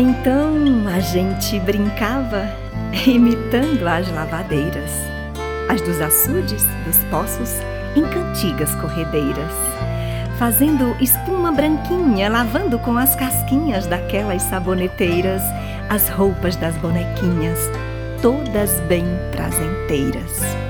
Então a gente brincava imitando as lavadeiras, as dos açudes, dos poços, em cantigas corredeiras, fazendo espuma branquinha, lavando com as casquinhas daquelas saboneteiras as roupas das bonequinhas, todas bem prazenteiras.